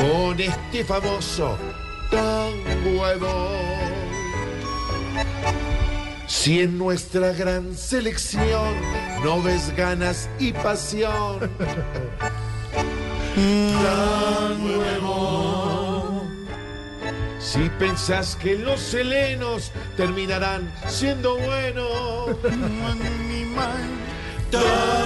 con este famoso de Bond. Si en nuestra gran selección no ves ganas y pasión, tan nuevo. Si pensás que los helenos terminarán siendo buenos, tan.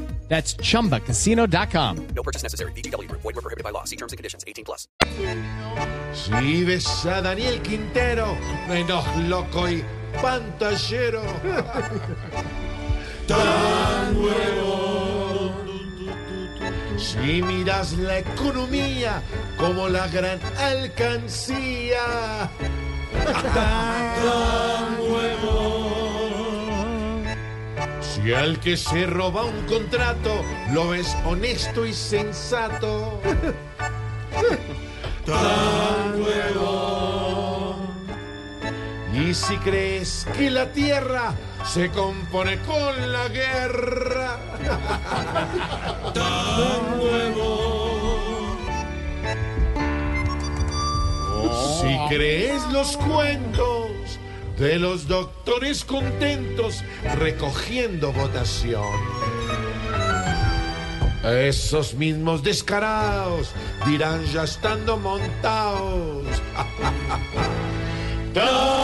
That's chumbacasino.com. No purchase necessary. VGW Group. Void were prohibited by law. See terms and conditions. 18 plus. Si ves a Daniel Quintero, menos loco y pantallero. Tan nuevo. Si miras la economía como la gran alcancía. Tan nuevo. Si al que se roba un contrato lo ves honesto y sensato. Tan nuevo. Y si crees que la tierra se compone con la guerra. Tan nuevo. Si crees los cuentos de los doctores contentos recogiendo votación. Esos mismos descarados dirán ya estando montados. ¡Tan